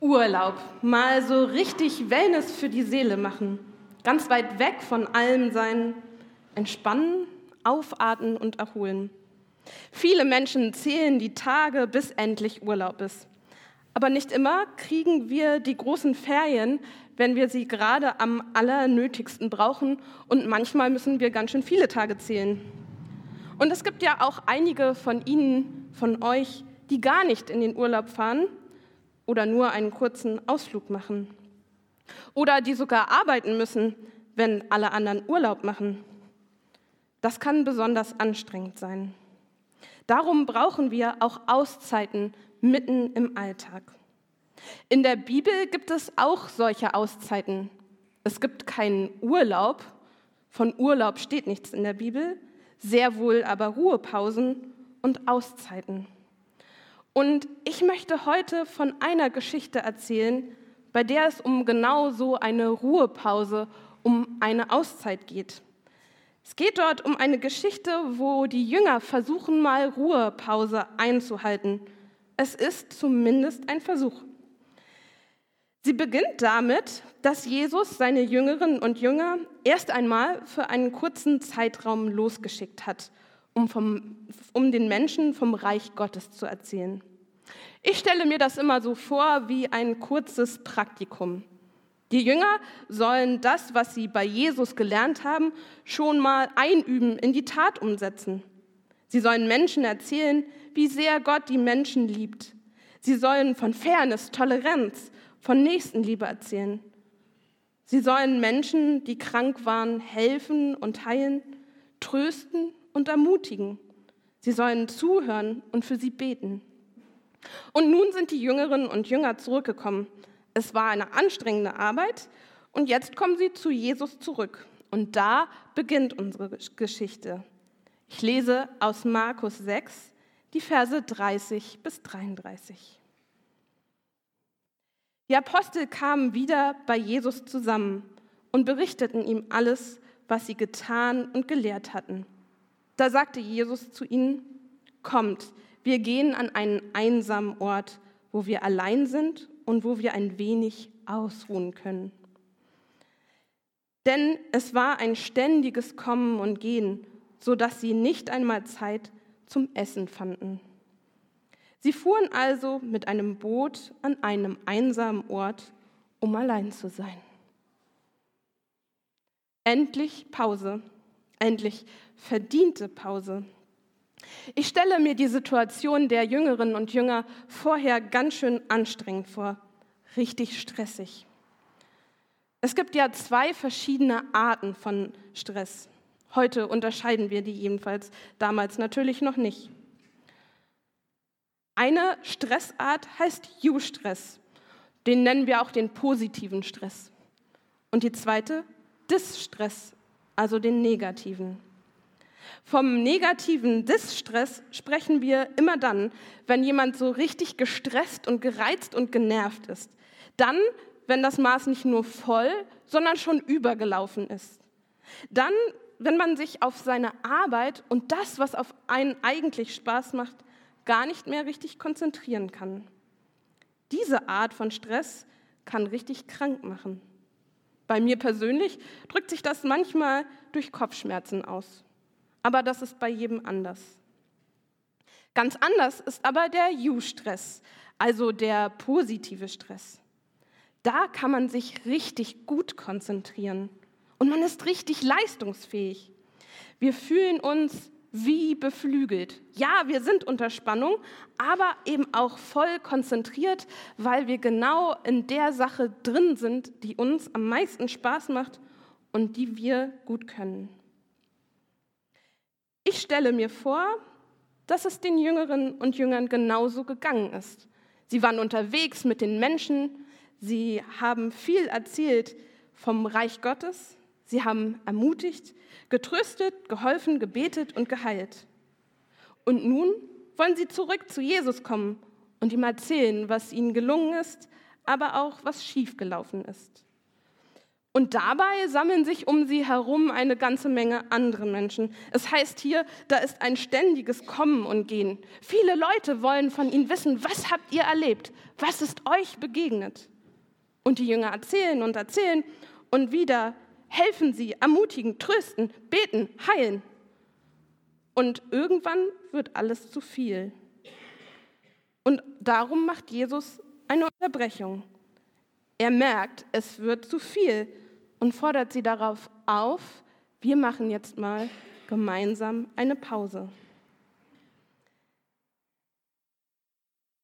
Urlaub, mal so richtig Wellness für die Seele machen, ganz weit weg von allem sein, entspannen, aufatmen und erholen. Viele Menschen zählen die Tage, bis endlich Urlaub ist. Aber nicht immer kriegen wir die großen Ferien, wenn wir sie gerade am allernötigsten brauchen. Und manchmal müssen wir ganz schön viele Tage zählen. Und es gibt ja auch einige von Ihnen, von euch, die gar nicht in den Urlaub fahren oder nur einen kurzen Ausflug machen. Oder die sogar arbeiten müssen, wenn alle anderen Urlaub machen. Das kann besonders anstrengend sein. Darum brauchen wir auch Auszeiten mitten im Alltag. In der Bibel gibt es auch solche Auszeiten. Es gibt keinen Urlaub, von Urlaub steht nichts in der Bibel, sehr wohl aber Ruhepausen und Auszeiten. Und ich möchte heute von einer Geschichte erzählen, bei der es um genau so eine Ruhepause, um eine Auszeit geht. Es geht dort um eine Geschichte, wo die Jünger versuchen, mal Ruhepause einzuhalten. Es ist zumindest ein Versuch. Sie beginnt damit, dass Jesus seine Jüngerinnen und Jünger erst einmal für einen kurzen Zeitraum losgeschickt hat, um, vom, um den Menschen vom Reich Gottes zu erzählen. Ich stelle mir das immer so vor wie ein kurzes Praktikum. Die Jünger sollen das, was sie bei Jesus gelernt haben, schon mal einüben, in die Tat umsetzen. Sie sollen Menschen erzählen, wie sehr Gott die Menschen liebt. Sie sollen von Fairness, Toleranz, von Nächstenliebe erzählen. Sie sollen Menschen, die krank waren, helfen und heilen, trösten und ermutigen. Sie sollen zuhören und für sie beten. Und nun sind die Jüngerinnen und Jünger zurückgekommen. Es war eine anstrengende Arbeit und jetzt kommen sie zu Jesus zurück. Und da beginnt unsere Geschichte. Ich lese aus Markus 6, die Verse 30 bis 33. Die Apostel kamen wieder bei Jesus zusammen und berichteten ihm alles, was sie getan und gelehrt hatten. Da sagte Jesus zu ihnen, Kommt, wir gehen an einen einsamen Ort, wo wir allein sind und wo wir ein wenig ausruhen können. Denn es war ein ständiges Kommen und Gehen, so dass sie nicht einmal Zeit zum Essen fanden. Sie fuhren also mit einem Boot an einem einsamen Ort, um allein zu sein. Endlich Pause, endlich verdiente Pause. Ich stelle mir die Situation der Jüngerinnen und Jünger vorher ganz schön anstrengend vor, richtig stressig. Es gibt ja zwei verschiedene Arten von Stress. Heute unterscheiden wir die jedenfalls, damals natürlich noch nicht. Eine Stressart heißt Eustress. Den nennen wir auch den positiven Stress. Und die zweite Distress, also den negativen. Vom negativen Distress sprechen wir immer dann, wenn jemand so richtig gestresst und gereizt und genervt ist. Dann, wenn das Maß nicht nur voll, sondern schon übergelaufen ist. Dann, wenn man sich auf seine Arbeit und das, was auf einen eigentlich Spaß macht, gar nicht mehr richtig konzentrieren kann. Diese Art von Stress kann richtig krank machen. Bei mir persönlich drückt sich das manchmal durch Kopfschmerzen aus aber das ist bei jedem anders. Ganz anders ist aber der You-Stress, also der positive Stress. Da kann man sich richtig gut konzentrieren und man ist richtig leistungsfähig. Wir fühlen uns wie beflügelt. Ja, wir sind unter Spannung, aber eben auch voll konzentriert, weil wir genau in der Sache drin sind, die uns am meisten Spaß macht und die wir gut können. Ich stelle mir vor, dass es den Jüngerinnen und Jüngern genauso gegangen ist. Sie waren unterwegs mit den Menschen, sie haben viel erzählt vom Reich Gottes, sie haben ermutigt, getröstet, geholfen, gebetet und geheilt. Und nun wollen sie zurück zu Jesus kommen und ihm erzählen, was ihnen gelungen ist, aber auch was schiefgelaufen ist. Und dabei sammeln sich um sie herum eine ganze Menge andere Menschen. Es heißt hier, da ist ein ständiges Kommen und Gehen. Viele Leute wollen von ihnen wissen, was habt ihr erlebt? Was ist euch begegnet? Und die Jünger erzählen und erzählen und wieder helfen sie, ermutigen, trösten, beten, heilen. Und irgendwann wird alles zu viel. Und darum macht Jesus eine Unterbrechung. Er merkt, es wird zu viel und fordert sie darauf auf, wir machen jetzt mal gemeinsam eine Pause.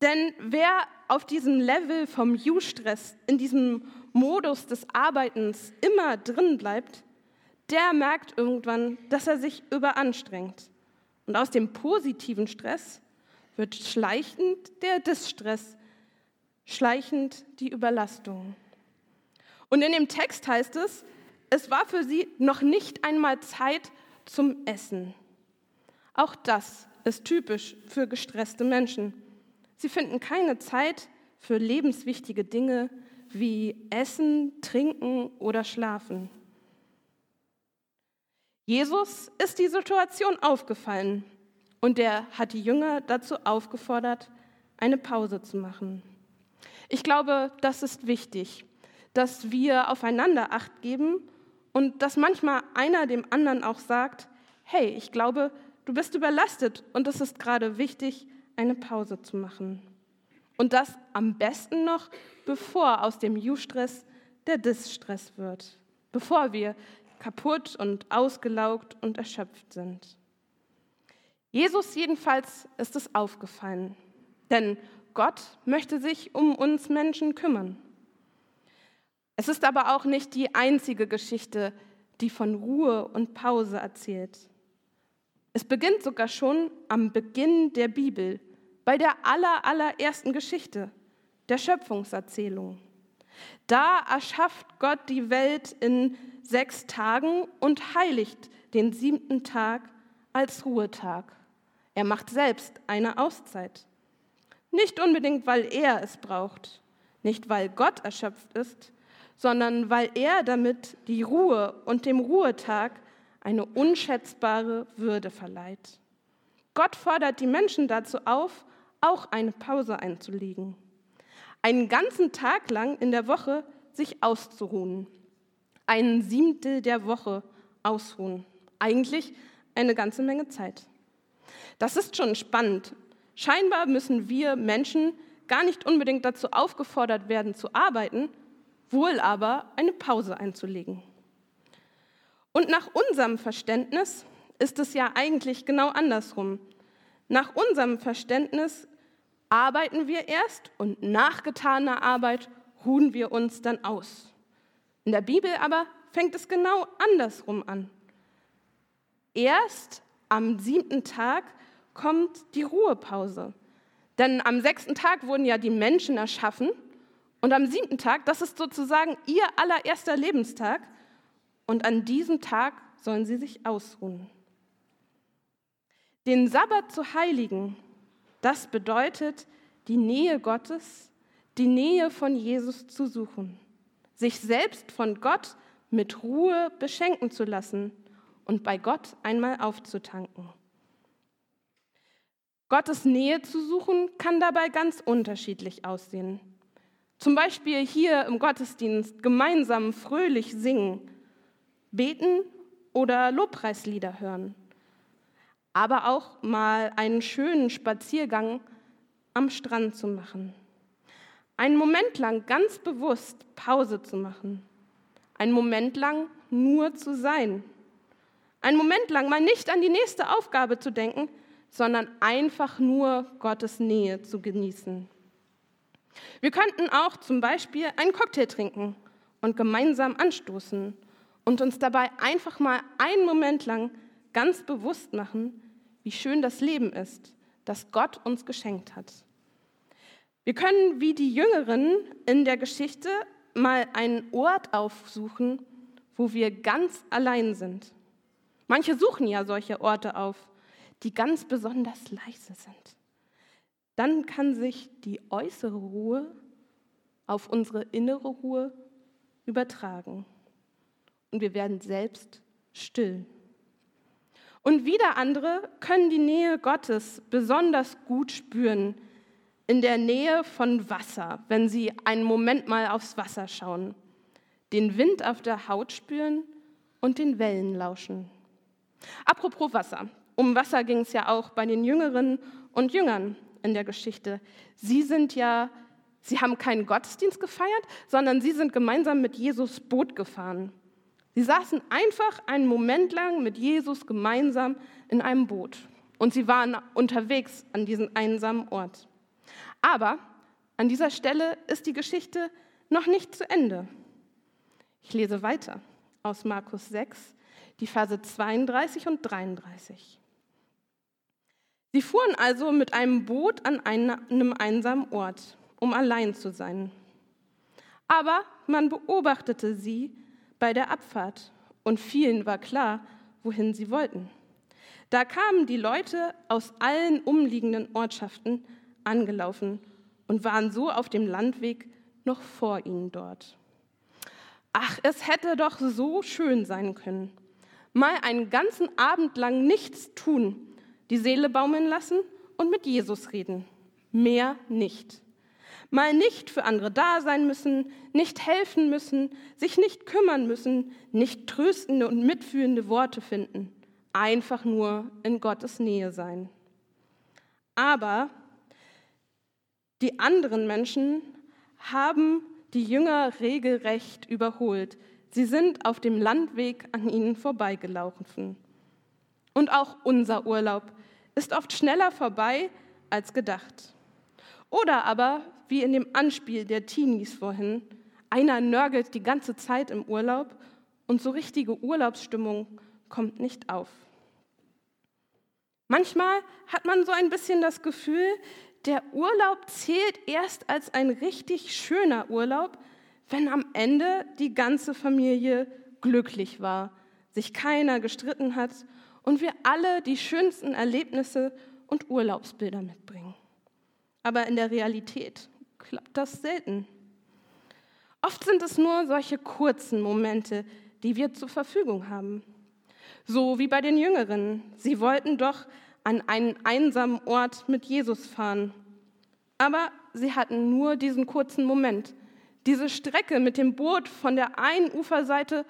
Denn wer auf diesem Level vom You-Stress, in diesem Modus des Arbeitens immer drin bleibt, der merkt irgendwann, dass er sich überanstrengt. Und aus dem positiven Stress wird schleichend der Distress, schleichend die Überlastung. Und in dem Text heißt es, es war für sie noch nicht einmal Zeit zum Essen. Auch das ist typisch für gestresste Menschen. Sie finden keine Zeit für lebenswichtige Dinge wie Essen, Trinken oder Schlafen. Jesus ist die Situation aufgefallen und er hat die Jünger dazu aufgefordert, eine Pause zu machen. Ich glaube, das ist wichtig, dass wir aufeinander acht geben und dass manchmal einer dem anderen auch sagt, hey, ich glaube, du bist überlastet und es ist gerade wichtig, eine Pause zu machen. Und das am besten noch, bevor aus dem You-Stress der Dis-Stress wird, bevor wir kaputt und ausgelaugt und erschöpft sind. Jesus jedenfalls ist es aufgefallen, denn Gott möchte sich um uns Menschen kümmern. Es ist aber auch nicht die einzige Geschichte, die von Ruhe und Pause erzählt. Es beginnt sogar schon am Beginn der Bibel, bei der aller, allerersten Geschichte, der Schöpfungserzählung. Da erschafft Gott die Welt in sechs Tagen und heiligt den siebten Tag als Ruhetag. Er macht selbst eine Auszeit. Nicht unbedingt, weil er es braucht, nicht weil Gott erschöpft ist, sondern weil er damit die Ruhe und dem Ruhetag eine unschätzbare Würde verleiht. Gott fordert die Menschen dazu auf, auch eine Pause einzulegen. Einen ganzen Tag lang in der Woche sich auszuruhen. Ein Siebtel der Woche ausruhen. Eigentlich eine ganze Menge Zeit. Das ist schon spannend. Scheinbar müssen wir Menschen gar nicht unbedingt dazu aufgefordert werden zu arbeiten, wohl aber eine Pause einzulegen. Und nach unserem Verständnis ist es ja eigentlich genau andersrum. Nach unserem Verständnis arbeiten wir erst und nach getaner Arbeit ruhen wir uns dann aus. In der Bibel aber fängt es genau andersrum an. Erst am siebten Tag kommt die Ruhepause. Denn am sechsten Tag wurden ja die Menschen erschaffen und am siebten Tag, das ist sozusagen ihr allererster Lebenstag. Und an diesem Tag sollen sie sich ausruhen. Den Sabbat zu heiligen, das bedeutet, die Nähe Gottes, die Nähe von Jesus zu suchen, sich selbst von Gott mit Ruhe beschenken zu lassen und bei Gott einmal aufzutanken. Gottes Nähe zu suchen kann dabei ganz unterschiedlich aussehen. Zum Beispiel hier im Gottesdienst gemeinsam fröhlich singen, beten oder Lobpreislieder hören. Aber auch mal einen schönen Spaziergang am Strand zu machen. Einen Moment lang ganz bewusst Pause zu machen. Einen Moment lang nur zu sein. Einen Moment lang mal nicht an die nächste Aufgabe zu denken, sondern einfach nur Gottes Nähe zu genießen. Wir könnten auch zum Beispiel einen Cocktail trinken und gemeinsam anstoßen und uns dabei einfach mal einen Moment lang ganz bewusst machen, wie schön das Leben ist, das Gott uns geschenkt hat. Wir können wie die Jüngeren in der Geschichte mal einen Ort aufsuchen, wo wir ganz allein sind. Manche suchen ja solche Orte auf, die ganz besonders leise sind dann kann sich die äußere Ruhe auf unsere innere Ruhe übertragen. und wir werden selbst still. Und wieder andere können die Nähe Gottes besonders gut spüren in der Nähe von Wasser, wenn sie einen Moment mal aufs Wasser schauen, den Wind auf der Haut spüren und den Wellen lauschen. Apropos Wasser. Um Wasser ging es ja auch bei den Jüngeren und Jüngern in der Geschichte. Sie sind ja Sie haben keinen Gottesdienst gefeiert, sondern sie sind gemeinsam mit Jesus Boot gefahren. Sie saßen einfach einen Moment lang mit Jesus gemeinsam in einem Boot und sie waren unterwegs an diesem einsamen Ort. Aber an dieser Stelle ist die Geschichte noch nicht zu Ende. Ich lese weiter aus Markus 6, die Verse 32 und 33. Sie fuhren also mit einem Boot an einem einsamen Ort um allein zu sein. Aber man beobachtete sie bei der Abfahrt und vielen war klar, wohin sie wollten. Da kamen die Leute aus allen umliegenden Ortschaften angelaufen und waren so auf dem Landweg noch vor ihnen dort. Ach, es hätte doch so schön sein können. Mal einen ganzen Abend lang nichts tun, die Seele baumeln lassen und mit Jesus reden. Mehr nicht mal nicht für andere da sein müssen, nicht helfen müssen, sich nicht kümmern müssen, nicht tröstende und mitfühlende Worte finden, einfach nur in Gottes Nähe sein. Aber die anderen Menschen haben die Jünger regelrecht überholt. Sie sind auf dem Landweg an ihnen vorbeigelaufen. Und auch unser Urlaub ist oft schneller vorbei als gedacht. Oder aber wie in dem Anspiel der Teenies vorhin. Einer nörgelt die ganze Zeit im Urlaub und so richtige Urlaubsstimmung kommt nicht auf. Manchmal hat man so ein bisschen das Gefühl, der Urlaub zählt erst als ein richtig schöner Urlaub, wenn am Ende die ganze Familie glücklich war, sich keiner gestritten hat und wir alle die schönsten Erlebnisse und Urlaubsbilder mitbringen. Aber in der Realität klappt das selten. Oft sind es nur solche kurzen Momente, die wir zur Verfügung haben. So wie bei den Jüngeren. Sie wollten doch an einen einsamen Ort mit Jesus fahren. Aber sie hatten nur diesen kurzen Moment, diese Strecke mit dem Boot von der einen Uferseite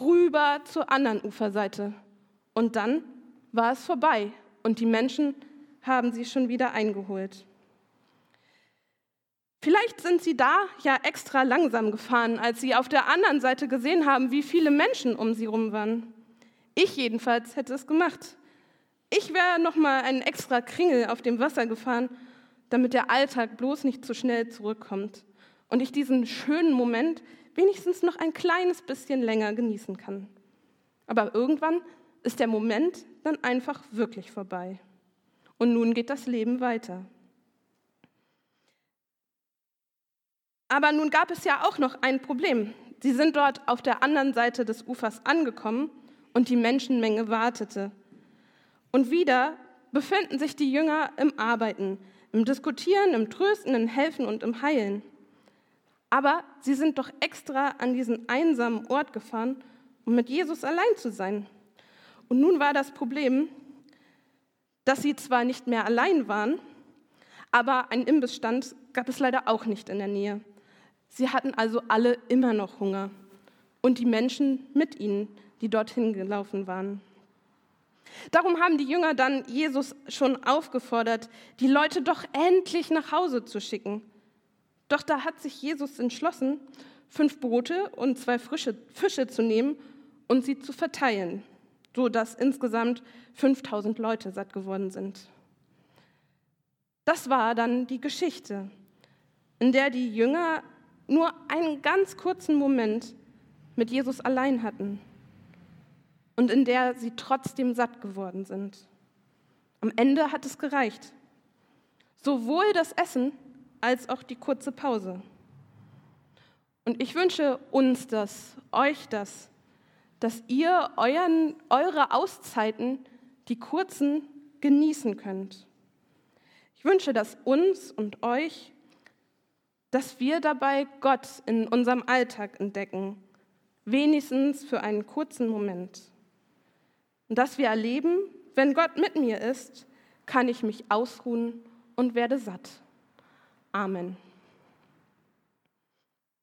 rüber zur anderen Uferseite. Und dann war es vorbei und die Menschen haben sie schon wieder eingeholt. Vielleicht sind sie da ja extra langsam gefahren, als sie auf der anderen Seite gesehen haben, wie viele Menschen um sie rum waren. Ich jedenfalls hätte es gemacht. Ich wäre noch mal einen extra Kringel auf dem Wasser gefahren, damit der Alltag bloß nicht zu schnell zurückkommt und ich diesen schönen Moment wenigstens noch ein kleines bisschen länger genießen kann. Aber irgendwann ist der Moment dann einfach wirklich vorbei. Und nun geht das Leben weiter. Aber nun gab es ja auch noch ein Problem. Sie sind dort auf der anderen Seite des Ufers angekommen und die Menschenmenge wartete. Und wieder befinden sich die Jünger im Arbeiten, im Diskutieren, im Trösten, im Helfen und im Heilen. Aber sie sind doch extra an diesen einsamen Ort gefahren, um mit Jesus allein zu sein. Und nun war das Problem, dass sie zwar nicht mehr allein waren, aber einen Imbissstand gab es leider auch nicht in der Nähe. Sie hatten also alle immer noch Hunger und die Menschen mit ihnen, die dorthin gelaufen waren. Darum haben die Jünger dann Jesus schon aufgefordert, die Leute doch endlich nach Hause zu schicken. Doch da hat sich Jesus entschlossen, fünf Brote und zwei frische Fische zu nehmen und sie zu verteilen, sodass insgesamt 5000 Leute satt geworden sind. Das war dann die Geschichte, in der die Jünger nur einen ganz kurzen Moment mit Jesus allein hatten und in der sie trotzdem satt geworden sind. Am Ende hat es gereicht. Sowohl das Essen als auch die kurze Pause. Und ich wünsche uns das, euch das, dass ihr euren, eure Auszeiten, die kurzen, genießen könnt. Ich wünsche das uns und euch dass wir dabei Gott in unserem Alltag entdecken, wenigstens für einen kurzen Moment. Und dass wir erleben, wenn Gott mit mir ist, kann ich mich ausruhen und werde satt. Amen.